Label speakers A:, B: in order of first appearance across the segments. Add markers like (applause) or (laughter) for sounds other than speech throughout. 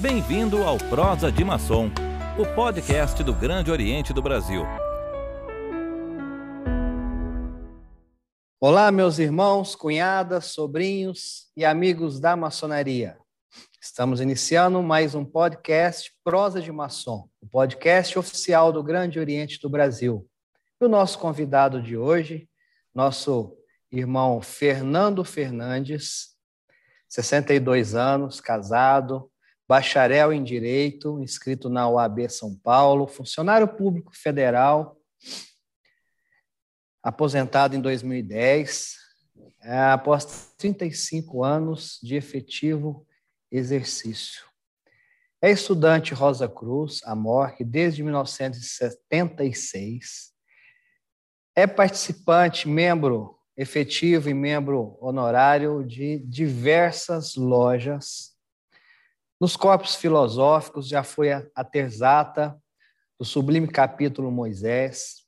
A: Bem-vindo ao Prosa de Maçom, o podcast do Grande Oriente do Brasil.
B: Olá, meus irmãos, cunhadas, sobrinhos e amigos da maçonaria. Estamos iniciando mais um podcast Prosa de Maçom, o podcast oficial do Grande Oriente do Brasil. E o nosso convidado de hoje, nosso irmão Fernando Fernandes, 62 anos, casado, bacharel em Direito, inscrito na UAB São Paulo, funcionário público federal, aposentado em 2010, é, após 35 anos de efetivo exercício. É estudante Rosa Cruz, a morte, desde 1976. É participante, membro efetivo e membro honorário de diversas lojas nos corpos filosóficos já foi a Terzata, do Sublime Capítulo Moisés.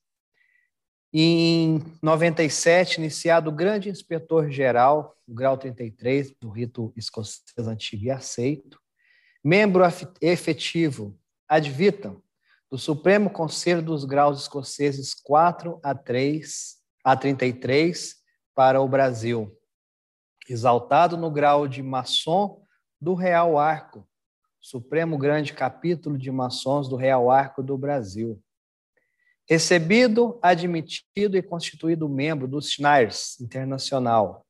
B: Em 97, iniciado o grande inspetor-geral, o grau 33, do rito escocês antigo e aceito. Membro efetivo, ad vitam, do Supremo Conselho dos Graus Escoceses 4 a 3 a 33 para o Brasil. Exaltado no grau de maçom do Real Arco, Supremo Grande Capítulo de Maçons do Real Arco do Brasil. Recebido, admitido e constituído membro do SNARS Internacional.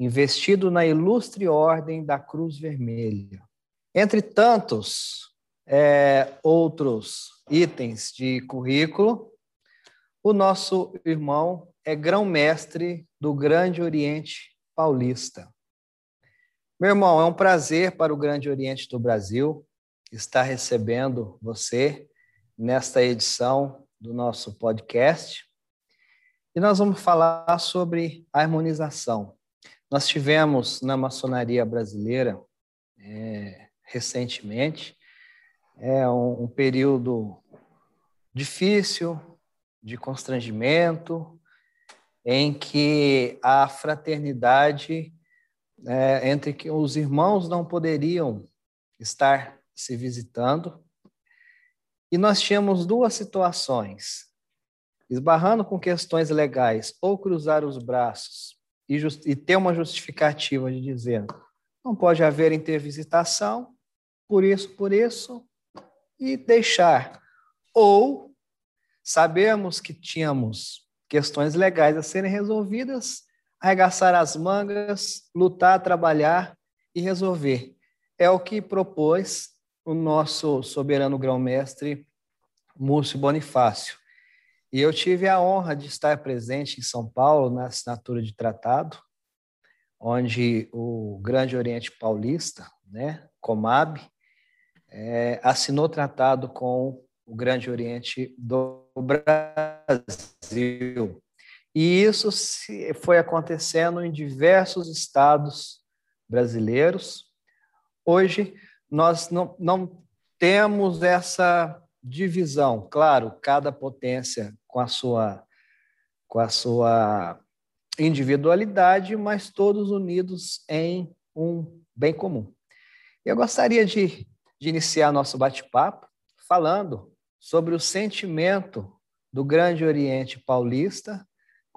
B: Investido na ilustre Ordem da Cruz Vermelha. Entre tantos é, outros itens de currículo, o nosso irmão é grão-mestre do Grande Oriente Paulista. Meu irmão, é um prazer para o Grande Oriente do Brasil estar recebendo você nesta edição do nosso podcast. E nós vamos falar sobre harmonização. Nós tivemos na maçonaria brasileira é, recentemente é um, um período difícil de constrangimento, em que a fraternidade é, entre que os irmãos não poderiam estar se visitando. E nós tínhamos duas situações: esbarrando com questões legais, ou cruzar os braços e, e ter uma justificativa de dizer não pode haver intervisitação, por isso, por isso, e deixar. Ou sabemos que tínhamos questões legais a serem resolvidas arregaçar as mangas, lutar, trabalhar e resolver. É o que propôs o nosso soberano grão-mestre Múcio Bonifácio. E eu tive a honra de estar presente em São Paulo na assinatura de tratado, onde o Grande Oriente Paulista, né, Comab, é, assinou tratado com o Grande Oriente do Brasil. E isso foi acontecendo em diversos estados brasileiros. Hoje, nós não, não temos essa divisão. Claro, cada potência com a sua, com a sua individualidade, mas todos unidos em um bem comum. Eu gostaria de, de iniciar nosso bate-papo falando sobre o sentimento do Grande Oriente Paulista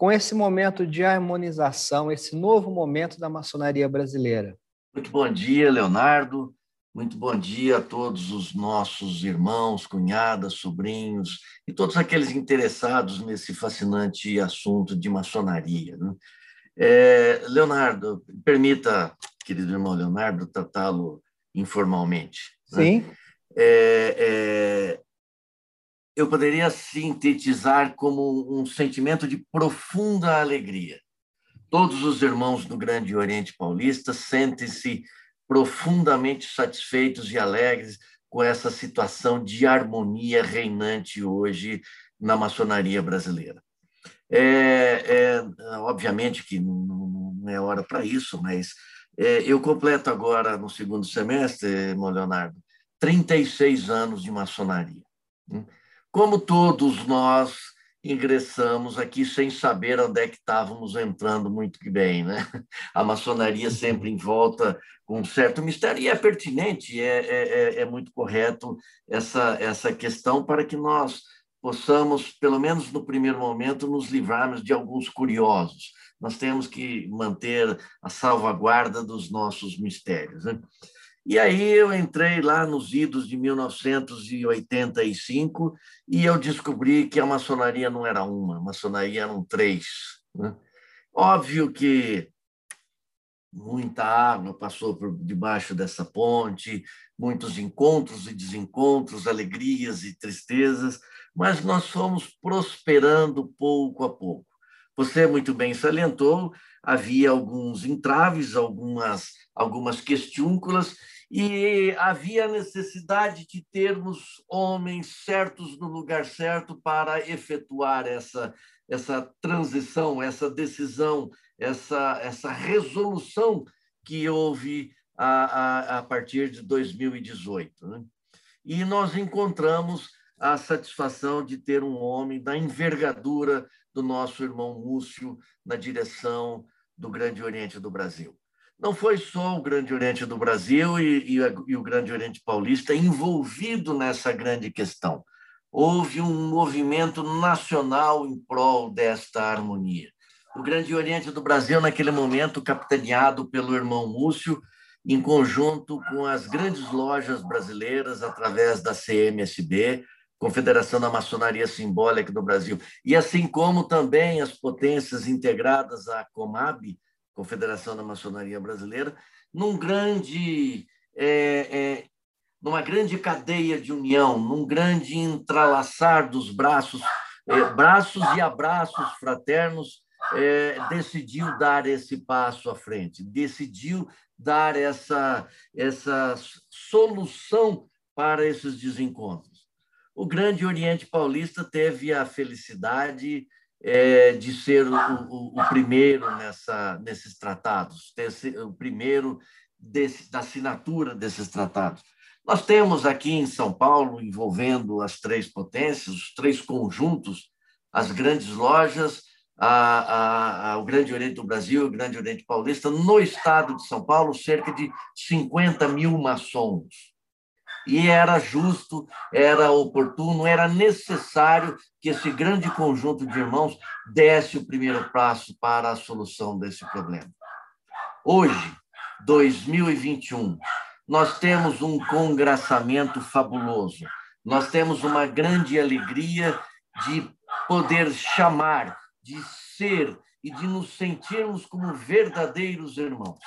B: com esse momento de harmonização, esse novo momento da maçonaria brasileira.
C: Muito bom dia, Leonardo. Muito bom dia a todos os nossos irmãos, cunhadas, sobrinhos e todos aqueles interessados nesse fascinante assunto de maçonaria. Né? É, Leonardo, permita, querido irmão Leonardo, tratá-lo informalmente.
B: Né? Sim. Né?
C: É, é, eu poderia sintetizar como um sentimento de profunda alegria. Todos os irmãos do Grande Oriente Paulista sentem-se profundamente satisfeitos e alegres com essa situação de harmonia reinante hoje na maçonaria brasileira. É, é obviamente que não, é hora para isso, mas é, eu completo agora, no segundo semestre, irmão Leonardo, 36 anos de maçonaria. Né? Como todos nós ingressamos aqui sem saber onde é que estávamos entrando muito bem. Né? (laughs) A maçonaria sempre em volta com um certo mistério, e é pertinente, é, é, é, é muito correto essa, essa questão para que nós possamos, pelo menos no primeiro momento, nos livrarmos de alguns curiosos. Nós temos que manter a salvaguarda dos nossos mistérios. Né? E aí eu entrei lá nos idos de 1985 e eu descobri que a maçonaria não era uma, a maçonaria eram três. Né? Óbvio que muita água passou por debaixo dessa ponte, muitos encontros e desencontros, alegrias e tristezas, mas nós fomos prosperando pouco a pouco. Você muito bem salientou, havia alguns entraves, algumas, algumas questiúnculas, e havia necessidade de termos homens certos no lugar certo para efetuar essa, essa transição, essa decisão, essa, essa resolução que houve a, a, a partir de 2018. Né? E nós encontramos a satisfação de ter um homem da envergadura do nosso irmão Múcio na direção do Grande Oriente do Brasil. Não foi só o Grande Oriente do Brasil e, e, e o Grande Oriente Paulista envolvido nessa grande questão. Houve um movimento nacional em prol desta harmonia. O Grande Oriente do Brasil, naquele momento, capitaneado pelo irmão Múcio, em conjunto com as grandes lojas brasileiras, através da CMSB, Confederação da Maçonaria Simbólica do Brasil, e assim como também as potências integradas à Comab, Confederação da Maçonaria Brasileira, num grande, é, é, numa grande cadeia de união, num grande entrelaçar dos braços, é, braços e abraços fraternos, é, decidiu dar esse passo à frente, decidiu dar essa, essa solução para esses desencontros. O Grande Oriente Paulista teve a felicidade é, de ser o, o, o, primeiro nessa, nesses tratados, o primeiro desse, da assinatura desses tratados. Nós temos aqui em São Paulo, envolvendo as três potências, os três conjuntos, as grandes lojas, a, a, a, o Grande Oriente do Brasil, o Grande Oriente Paulista, no estado de São Paulo, cerca de 50 mil maçons. E era justo, era oportuno, era necessário que esse grande conjunto de irmãos desse o primeiro passo para a solução desse problema. Hoje, 2021, nós temos um congraçamento fabuloso. Nós temos uma grande alegria de poder chamar, de ser e de nos sentirmos como verdadeiros irmãos.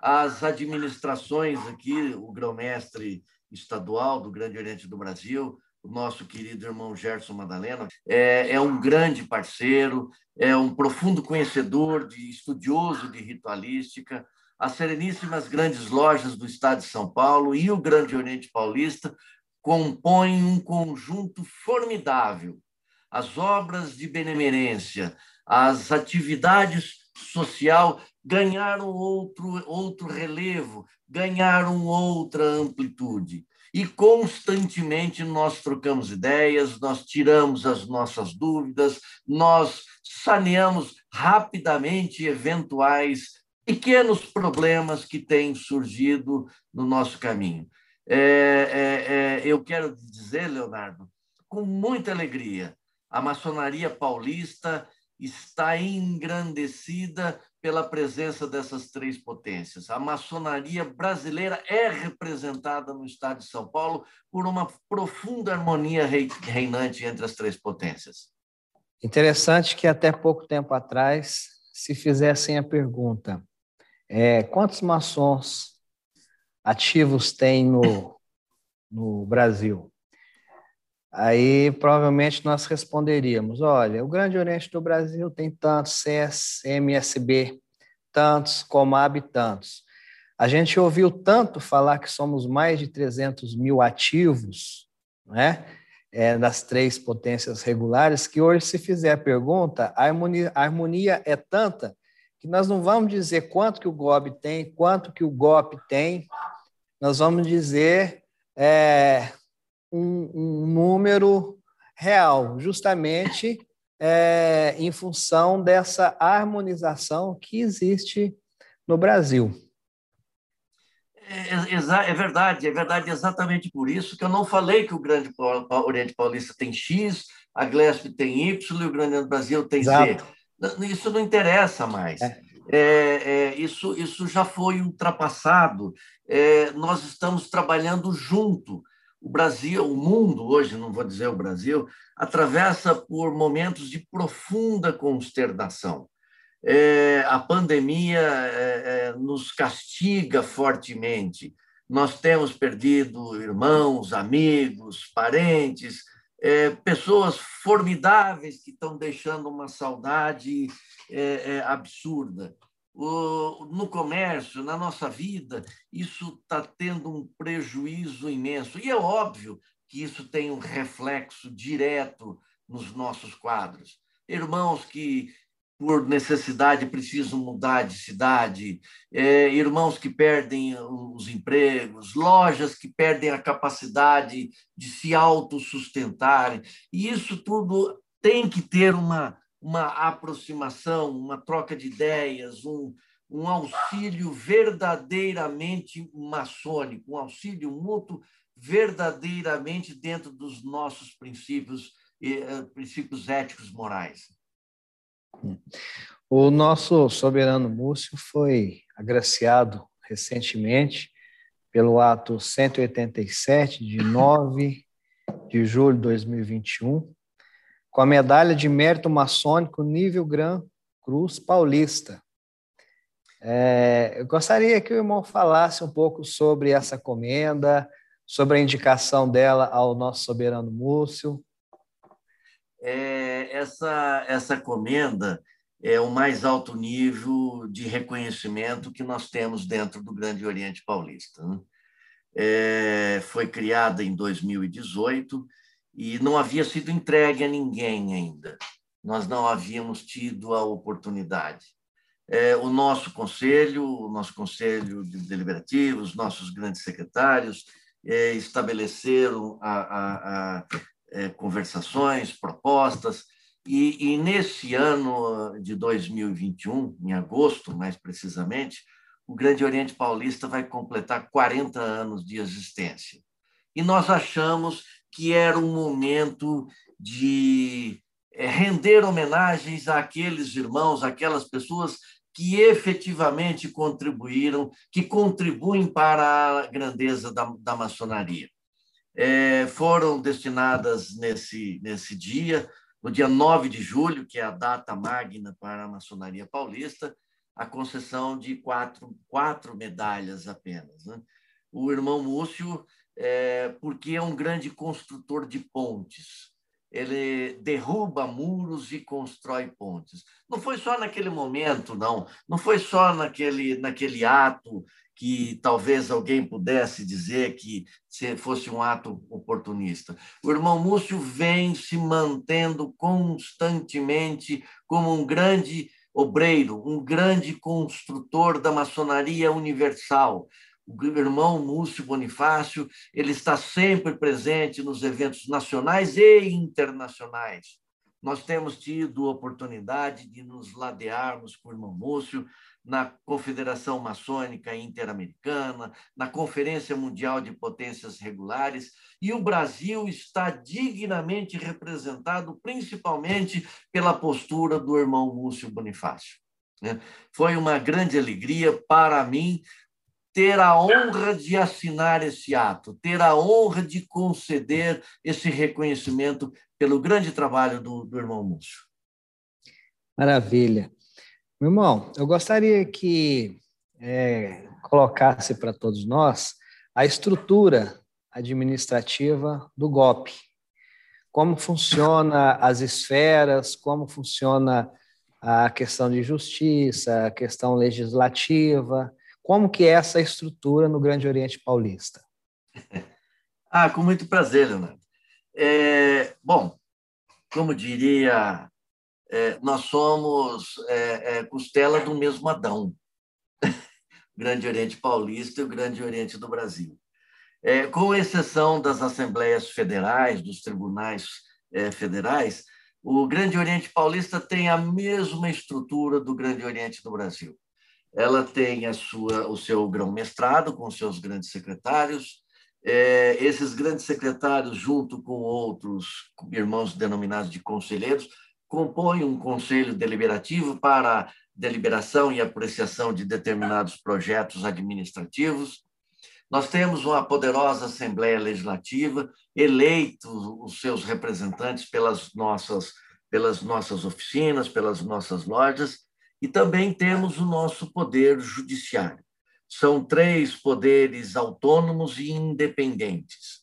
C: As administrações aqui, o grão-mestre estadual do Grande Oriente do Brasil, o nosso querido irmão Gerson Madalena, é, é um grande parceiro, é um profundo conhecedor, de estudioso de ritualística. As sereníssimas grandes lojas do estado de São Paulo e o Grande Oriente Paulista compõem um conjunto formidável. As obras de benemerência, as atividades social ganharam outro, outro relevo, ganharam outra amplitude. E constantemente nós trocamos ideias, nós tiramos as nossas dúvidas, nós saneamos rapidamente eventuais pequenos problemas que têm surgido no nosso caminho. É, é, é, eu quero dizer, Leonardo, com muita alegria, a maçonaria paulista está engrandecida pela presença dessas três potências. A maçonaria brasileira é representada no estado de São Paulo por uma profunda harmonia reinante entre as três potências.
B: Interessante que até pouco tempo atrás se fizessem a pergunta: é, quantos maçons ativos tem no, no Brasil? Aí provavelmente nós responderíamos: olha, o Grande Oriente do Brasil tem tantos, CS, MSB, tantos, Comab, tantos. A gente ouviu tanto falar que somos mais de 300 mil ativos, né? É, das três potências regulares, que hoje, se fizer a pergunta, a harmonia, a harmonia é tanta que nós não vamos dizer quanto que o GOB tem, quanto que o GOP tem, nós vamos dizer é, um, um número real, justamente é, em função dessa harmonização que existe no Brasil.
C: É, é, é, verdade, é verdade exatamente por isso que eu não falei que o Grande Oriente Paulista tem X, a Glesp tem Y e o Grande Brasil tem Exato. Z. Isso não interessa mais. É. É, é, isso, isso já foi ultrapassado. Nós estamos trabalhando junto. O Brasil, o mundo hoje, não vou dizer o Brasil, atravessa por momentos de profunda consternação. É, a pandemia é, é, nos castiga fortemente. Nós temos perdido irmãos, amigos, parentes, é, pessoas formidáveis que estão deixando uma saudade é, absurda. No comércio, na nossa vida, isso está tendo um prejuízo imenso. E é óbvio que isso tem um reflexo direto nos nossos quadros. Irmãos que por necessidade precisam mudar de cidade, é, irmãos que perdem os empregos, lojas que perdem a capacidade de se autossustentarem. E isso tudo tem que ter uma, uma aproximação, uma troca de ideias, um, um auxílio verdadeiramente maçônico, um auxílio mútuo verdadeiramente dentro dos nossos princípios, eh, princípios éticos morais.
B: O nosso soberano Múcio foi agraciado recentemente pelo ato 187 de 9 de julho de 2021 com a medalha de mérito maçônico nível Gran Cruz Paulista. É, eu gostaria que o irmão falasse um pouco sobre essa comenda, sobre a indicação dela ao nosso soberano Múcio
C: é, essa, essa comenda é o mais alto nível de reconhecimento que nós temos dentro do Grande Oriente Paulista. Né? É, foi criada em 2018 e não havia sido entregue a ninguém ainda. Nós não havíamos tido a oportunidade. É, o nosso conselho, o nosso conselho deliberativo, os nossos grandes secretários é, estabeleceram a, a, a, é, conversações, propostas, e, e, nesse ano de 2021, em agosto, mais precisamente, o Grande Oriente Paulista vai completar 40 anos de existência. E nós achamos que era um momento de é, render homenagens àqueles irmãos, aquelas pessoas que efetivamente contribuíram, que contribuem para a grandeza da, da maçonaria é, foram destinadas nesse, nesse dia, no dia 9 de julho, que é a data magna para a maçonaria paulista, a concessão de quatro, quatro medalhas apenas. Né? O irmão Múcio, é, porque é um grande construtor de pontes, ele derruba muros e constrói pontes. Não foi só naquele momento, não. Não foi só naquele, naquele ato que talvez alguém pudesse dizer que fosse um ato oportunista. O irmão Múcio vem se mantendo constantemente como um grande obreiro, um grande construtor da maçonaria universal. O irmão Múcio Bonifácio, ele está sempre presente nos eventos nacionais e internacionais. Nós temos tido oportunidade de nos ladearmos com o irmão Múcio, na Confederação Maçônica Interamericana, na Conferência Mundial de Potências Regulares, e o Brasil está dignamente representado, principalmente pela postura do irmão Múcio Bonifácio. Né? Foi uma grande alegria para mim ter a honra de assinar esse ato, ter a honra de conceder esse reconhecimento pelo grande trabalho do, do irmão Múcio.
B: Maravilha. Meu irmão, eu gostaria que é, colocasse para todos nós a estrutura administrativa do GOP. Como funciona as esferas, como funciona a questão de justiça, a questão legislativa, como que é essa estrutura no Grande Oriente Paulista? (laughs)
C: Ah, com muito prazer, Leonardo. É, bom, como diria é, nós somos é, é, costela do mesmo Adão, (laughs) Grande Oriente Paulista e o Grande Oriente do Brasil. É, com exceção das assembleias federais, dos tribunais é, federais, O Grande Oriente Paulista tem a mesma estrutura do Grande Oriente do Brasil. Ela tem a sua, o seu grão-mestrado com seus grandes secretários. É, esses grandes secretários, junto com outros irmãos denominados de conselheiros, compõem um conselho deliberativo para deliberação e apreciação de determinados projetos administrativos. Nós temos uma poderosa Assembleia Legislativa, eleito os seus representantes pelas nossas, pelas nossas oficinas, pelas nossas lojas, e também temos o nosso Poder Judiciário. São três poderes autônomos e independentes.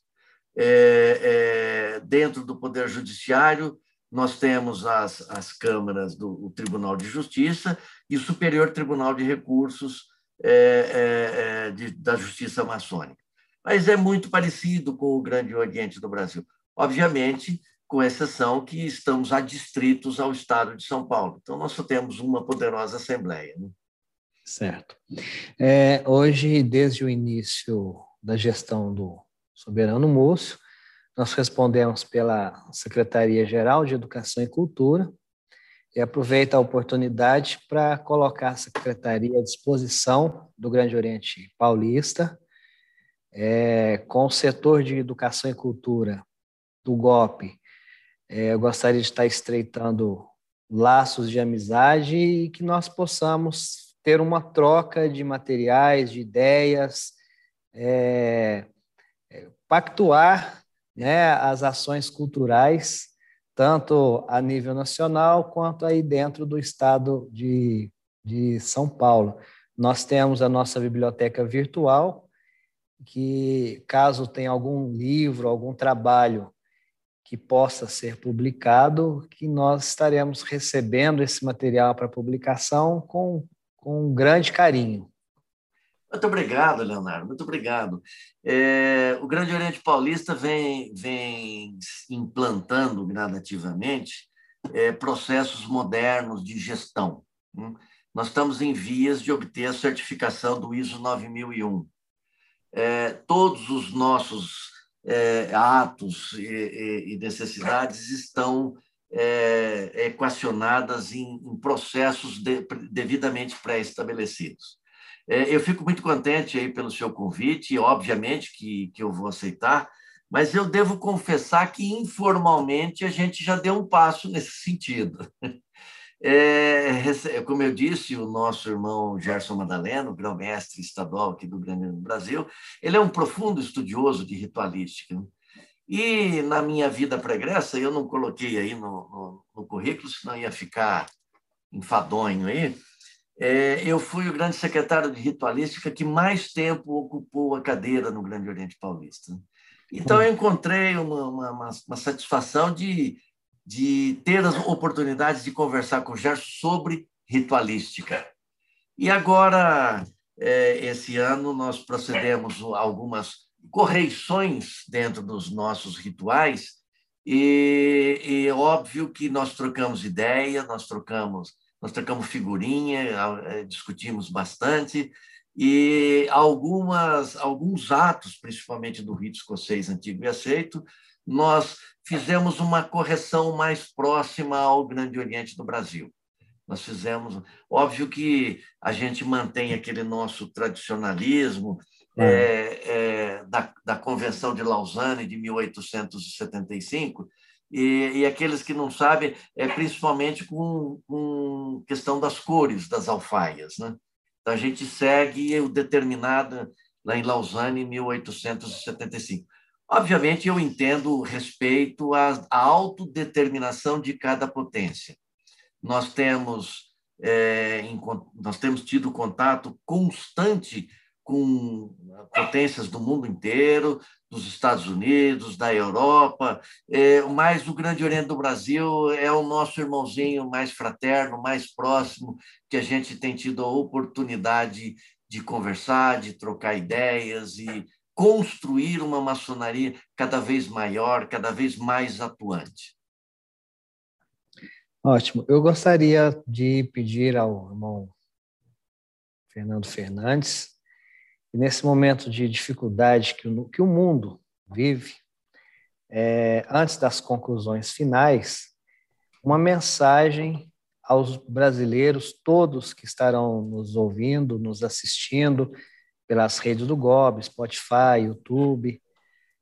C: É, é, dentro do Poder Judiciário, nós temos as, as câmaras do Tribunal de Justiça e o Superior Tribunal de Recursos, é, é, é, de, da justiça maçônica. Mas é muito parecido com o Grande Oriente do Brasil. Obviamente, com exceção que estamos adstritos ao Estado de São Paulo. Então, nós só temos uma poderosa Assembleia. Né?
B: Certo. É, hoje, desde o início da gestão do Soberano Múcio, nós respondemos pela Secretaria-Geral de Educação e Cultura, e aproveito a oportunidade para colocar a Secretaria à disposição do Grande Oriente Paulista, é, com o setor de Educação e Cultura do GOP. É, eu gostaria de estar estreitando laços de amizade e que nós possamos ter uma troca de materiais, de ideias, é, é pactuar né, as ações culturais tanto a nível nacional quanto aí dentro do estado de, de São Paulo. Nós temos a nossa biblioteca virtual, que caso tenha algum livro, algum trabalho que possa ser publicado, que nós estaremos recebendo esse material para publicação com, com um grande carinho.
C: Muito obrigado, Leonardo, muito obrigado. É, o Grande Oriente Paulista vem, vem implantando gradativamente é, processos modernos de gestão. Né? Nós estamos em vias de obter a certificação do ISO 9001. É, todos os nossos é, atos e, e, necessidades estão é, equacionadas em, em processos de, devidamente pré-estabelecidos. É, eu fico muito contente aí pelo seu convite, obviamente que, que eu vou aceitar, mas eu devo confessar que informalmente a gente já deu um passo nesse sentido. (laughs) É, como eu disse, o nosso irmão Gerson Madaleno, grão-mestre estadual aqui do Grande Brasil, ele é um profundo estudioso de ritualística. E na minha vida pregressa, eu não coloquei aí no, no, no currículo, senão ia ficar enfadonho aí, é, eu fui o grande secretário de ritualística que mais tempo ocupou a cadeira no Grande Oriente Paulista. Então, eu encontrei uma, uma, uma satisfação de, de ter as oportunidades de conversar com o Gerson sobre ritualística. E agora, é, esse ano, nós procedemos algumas correições dentro dos nossos rituais, e, é óbvio que nós trocamos ideia, nós trocamos nós trocamos figurinha, eh, discutimos bastante, e algumas, alguns atos, principalmente do rito escocês antigo e aceito, nós fizemos uma correção mais próxima ao Grande Oriente do Brasil. Nós fizemos. Óbvio que a gente mantém aquele nosso tradicionalismo é. É, é, da, da Convenção de Lausanne de 1875, e, e, aqueles que não sabem, é principalmente com, com questão das cores das alfaias. Né? Então, a gente segue o determinado lá em Lausanne, em 1875. Obviamente, eu entendo respeito à, autodeterminação de cada potência. Nós temos, é, em, nós temos tido contato constante com potências do mundo inteiro, dos Estados Unidos, da Europa, é, mas o Grande Oriente do Brasil é o nosso irmãozinho mais fraterno, mais próximo, que a gente tem tido a oportunidade de conversar, de trocar ideias e construir uma maçonaria cada vez maior, cada vez mais atuante.
B: Ótimo. Eu gostaria de pedir ao irmão Fernando Fernandes nesse momento de dificuldade que o, que o mundo vive, é, antes das conclusões finais, uma mensagem aos brasileiros, todos que estarão nos ouvindo, nos assistindo pelas redes do GOB, Spotify, YouTube,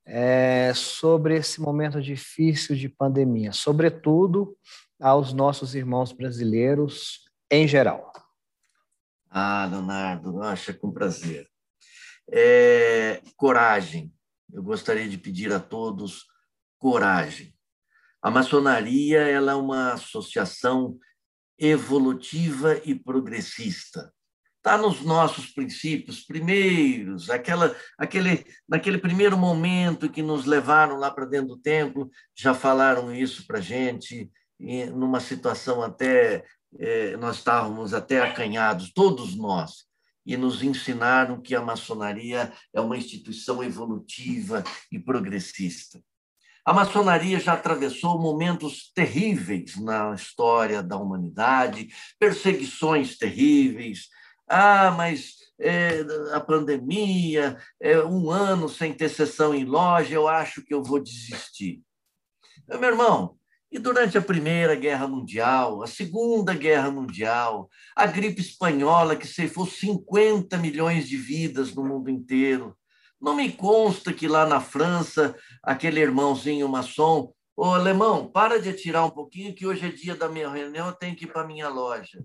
B: é, sobre esse momento difícil de pandemia, sobretudo aos nossos irmãos brasileiros em geral.
C: Ah, Leonardo, acha com prazer. É, coragem. Eu gostaria de pedir a todos coragem. A maçonaria ela é uma associação evolutiva e progressista. Está nos nossos princípios primeiros, aquela, aquele, naquele primeiro momento que nos levaram lá para dentro do templo, já falaram isso para a gente, numa situação até, é, nós estávamos até acanhados, todos nós, e nos ensinaram que a maçonaria é uma instituição evolutiva e progressista. A maçonaria já atravessou momentos terríveis na história da humanidade, perseguições terríveis. Ah, mas é, a pandemia, é, um ano sem ter sessão em loja, eu acho que eu vou desistir. Meu irmão, e durante a Primeira Guerra Mundial, a Segunda Guerra Mundial, a gripe espanhola que ceifou 50 milhões de vidas no mundo inteiro, não me consta que lá na França, aquele irmãozinho maçom, ô alemão, para de atirar um pouquinho, que hoje é dia da minha reunião, eu tenho que ir para minha loja.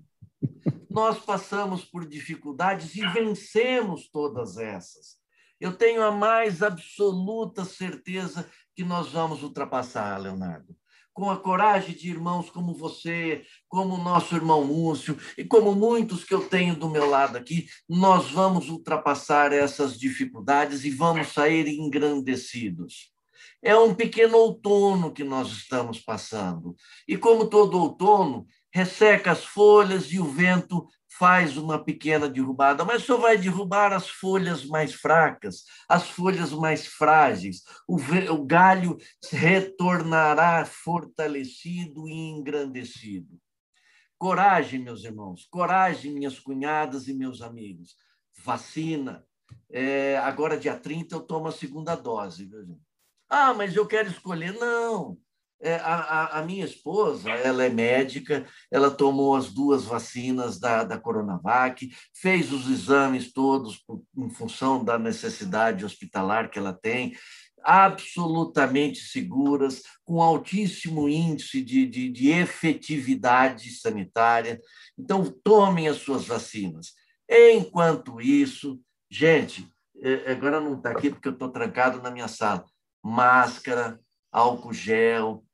C: Nós passamos por dificuldades e vencemos todas essas. Eu tenho a mais absoluta certeza que nós vamos ultrapassar, Leonardo com a coragem de irmãos como você, como o nosso irmão Múcio e como muitos que eu tenho do meu lado aqui, nós vamos ultrapassar essas dificuldades e vamos sair engrandecidos. É um pequeno outono que nós estamos passando. E como todo outono, resseca as folhas e o vento faz uma pequena derrubada, mas só vai derrubar as folhas mais fracas, as folhas mais frágeis. O, o galho retornará fortalecido e engrandecido. Coragem, meus irmãos, coragem, minhas cunhadas e meus amigos. Vacina. É, agora, dia 30, eu tomo a segunda dose. Ah, mas eu quero escolher. Não. É, a, a, minha esposa, ela é médica, ela tomou as duas vacinas da, da Coronavac, fez os exames todos em função da necessidade hospitalar que ela tem, absolutamente seguras, com altíssimo índice de, de, de efetividade sanitária. Então, tomem as suas vacinas. Enquanto isso, gente, é, agora não está aqui porque eu estou trancado na minha sala, máscara, álcool gel,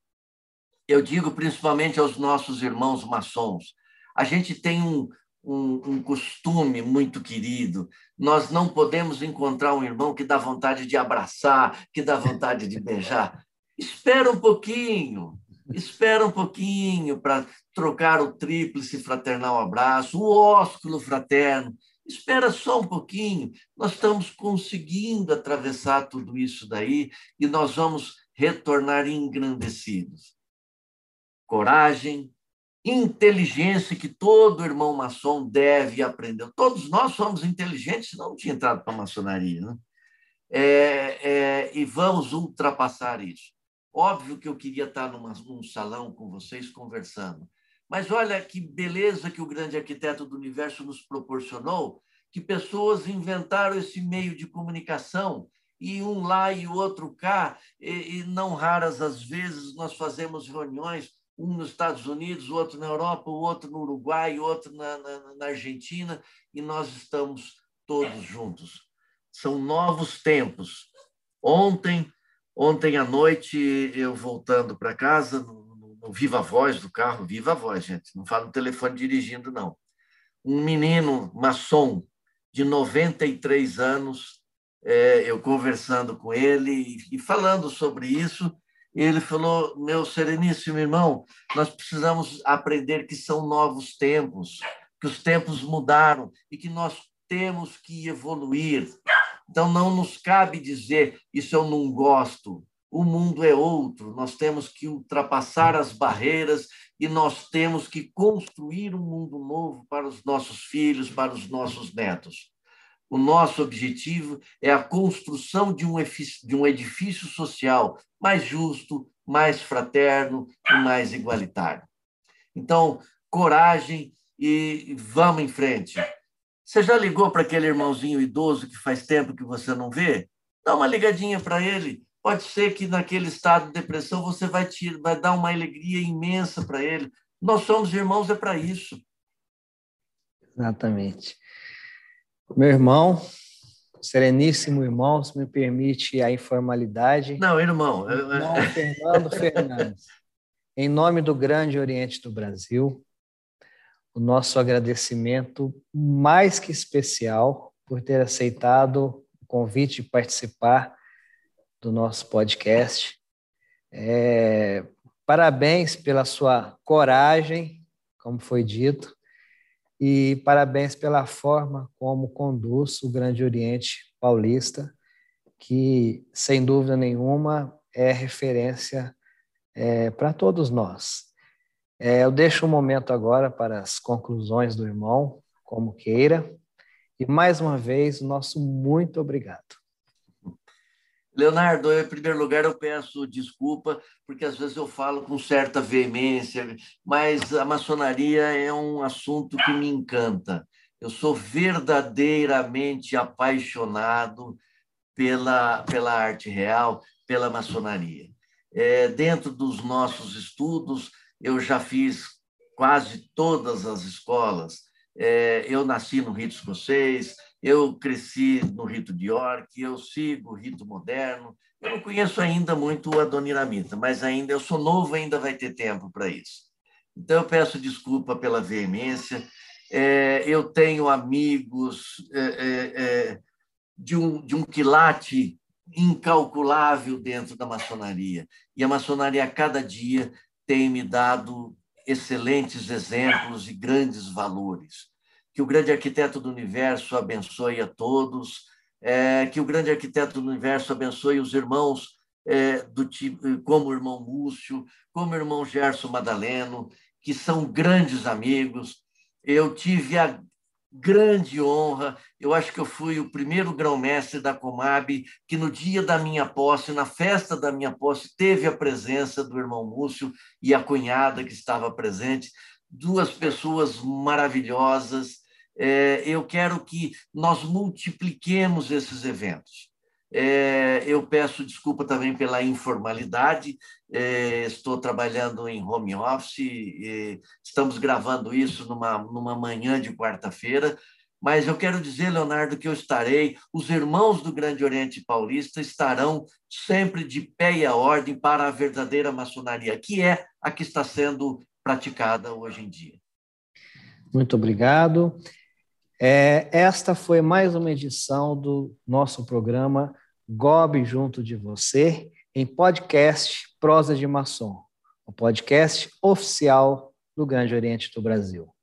C: eu digo principalmente aos nossos irmãos maçons, a gente tem um, um, um, costume muito querido. Nós não podemos encontrar um irmão que dá vontade de abraçar, que dá vontade de beijar. Espera um pouquinho, espera um pouquinho para trocar o tríplice fraternal abraço, o ósculo fraterno. Espera só um pouquinho, nós estamos conseguindo atravessar tudo isso daí e nós vamos retornar engrandecidos coragem, inteligência que todo irmão maçom deve aprender. Todos nós somos inteligentes, senão não tinha entrado para a maçonaria. Né? É, é, e vamos ultrapassar isso. Óbvio que eu queria estar numa, num salão com vocês conversando, mas olha que beleza que o grande arquiteto do universo nos proporcionou, que pessoas inventaram esse meio de comunicação e um lá e outro cá, e, e não raras às vezes nós fazemos reuniões um nos Estados Unidos, outro na Europa, outro no Uruguai, outro na, na, na Argentina, e nós estamos todos juntos. São novos tempos. Ontem, ontem à noite, eu voltando para casa, no, no, no, Viva Voz do carro, Viva Voz, gente, não falo no telefone dirigindo, não. Um menino maçom de 93 anos, é, eu conversando com ele e, e falando sobre isso, e ele falou: Meu sereníssimo irmão, nós precisamos aprender que são novos tempos, que os tempos mudaram e que nós temos que evoluir. Então, não nos cabe dizer isso eu não gosto. O mundo é outro, nós temos que ultrapassar as barreiras e nós temos que construir um mundo novo para os nossos filhos, para os nossos netos. O nosso objetivo é a construção de um, de um edifício social mais justo, mais fraterno e mais igualitário. Então, coragem e vamos em frente. Você já ligou para aquele irmãozinho idoso que faz tempo que você não vê? Dá uma ligadinha para ele. Pode ser que naquele estado de depressão você vai, te, vai dar uma alegria imensa para ele. Nós somos irmãos, é para isso.
B: Exatamente. Meu irmão, sereníssimo irmão, se me permite a informalidade.
C: Não, irmão.
B: Irmão Fernando Fernandes. (laughs) Em nome do Grande Oriente do Brasil, o nosso agradecimento mais que especial por ter aceitado o convite de participar do nosso podcast. É, parabéns pela sua coragem, como foi dito, e parabéns pela forma como conduz o Grande Oriente Paulista, que, sem dúvida nenhuma, é referência é, para todos nós. É, eu deixo um momento agora para as conclusões do irmão, como queira. E mais uma vez, nosso muito obrigado.
C: Leonardo, em primeiro lugar, eu peço desculpa, porque às vezes eu falo com certa veemência, mas a maçonaria é um assunto que me encanta. Eu sou verdadeiramente apaixonado pela, pela arte real, pela maçonaria. É, dentro dos nossos estudos, eu já fiz quase todas as escolas. É, eu nasci no rito escocês, eu cresci no rito de York, eu sigo o rito moderno. Eu não conheço ainda muito a Doniramita, mas ainda eu sou novo, ainda vai ter tempo para isso. Então eu peço desculpa pela veemência. É, eu tenho amigos é, é, é de, um, de um quilate incalculável dentro da maçonaria. E a maçonaria, a cada dia, tem me dado excelentes exemplos e grandes valores. Que o grande arquiteto do universo abençoe a todos, é, que o grande arquiteto do universo abençoe os irmãos é, do tipo, como o irmão Múcio, como o irmão Gerson Madaleno, que são grandes amigos. Eu tive a grande honra. Eu acho que eu fui o primeiro grão-mestre da Comab que no dia da minha posse, na festa da minha posse, teve a presença do irmão Múcio e a cunhada que estava presente, duas pessoas maravilhosas. É, eu quero que nós multipliquemos esses eventos. É, eu peço desculpa também pela informalidade. É, estou trabalhando em home office, estamos gravando isso numa, numa manhã de quarta-feira. Mas eu quero dizer, Leonardo, que eu estarei, os irmãos do Grande Oriente Paulista estarão sempre de pé e a ordem para a verdadeira maçonaria, que é a que está sendo praticada hoje em dia.
B: Muito obrigado. É, esta foi mais uma edição do nosso programa Gobe junto de você em podcast Prosa de Maçom, o podcast oficial do Grande Oriente do Brasil.